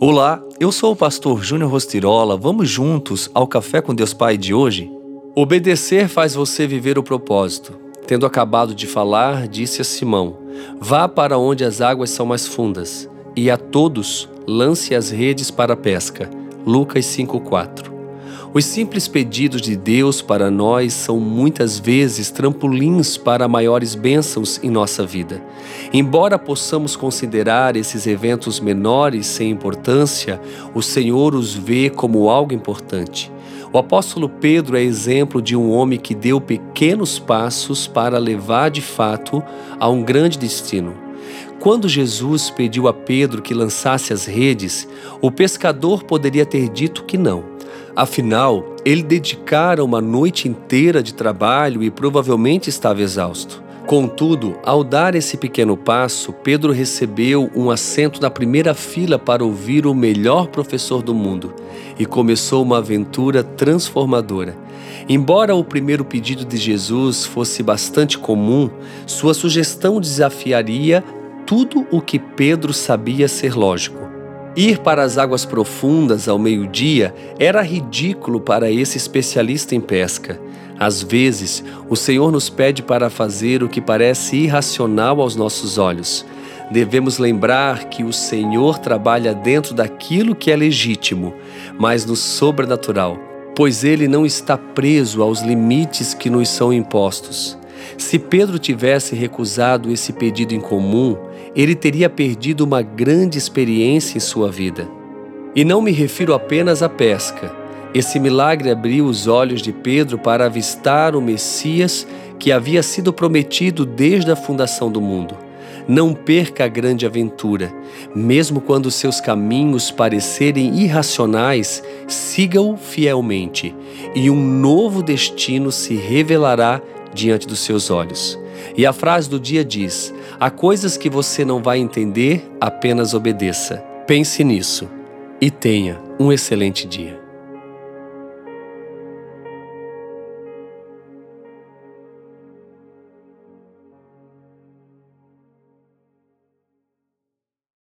Olá, eu sou o pastor Júnior Rostirola. Vamos juntos ao Café com Deus Pai de hoje? Obedecer faz você viver o propósito. Tendo acabado de falar, disse a Simão: Vá para onde as águas são mais fundas, e a todos lance as redes para a pesca. Lucas 5:4. Os simples pedidos de Deus para nós são muitas vezes trampolins para maiores bênçãos em nossa vida. Embora possamos considerar esses eventos menores sem importância, o Senhor os vê como algo importante. O apóstolo Pedro é exemplo de um homem que deu pequenos passos para levar de fato a um grande destino. Quando Jesus pediu a Pedro que lançasse as redes, o pescador poderia ter dito que não. Afinal, ele dedicara uma noite inteira de trabalho e provavelmente estava exausto. Contudo, ao dar esse pequeno passo, Pedro recebeu um assento na primeira fila para ouvir o melhor professor do mundo e começou uma aventura transformadora. Embora o primeiro pedido de Jesus fosse bastante comum, sua sugestão desafiaria tudo o que Pedro sabia ser lógico. Ir para as águas profundas ao meio-dia era ridículo para esse especialista em pesca. Às vezes, o Senhor nos pede para fazer o que parece irracional aos nossos olhos. Devemos lembrar que o Senhor trabalha dentro daquilo que é legítimo, mas no sobrenatural, pois ele não está preso aos limites que nos são impostos. Se Pedro tivesse recusado esse pedido em comum, ele teria perdido uma grande experiência em sua vida. E não me refiro apenas à pesca. Esse milagre abriu os olhos de Pedro para avistar o Messias que havia sido prometido desde a fundação do mundo. Não perca a grande aventura. Mesmo quando seus caminhos parecerem irracionais, siga-o fielmente, e um novo destino se revelará diante dos seus olhos. E a frase do dia diz: Há coisas que você não vai entender, apenas obedeça. Pense nisso e tenha um excelente dia.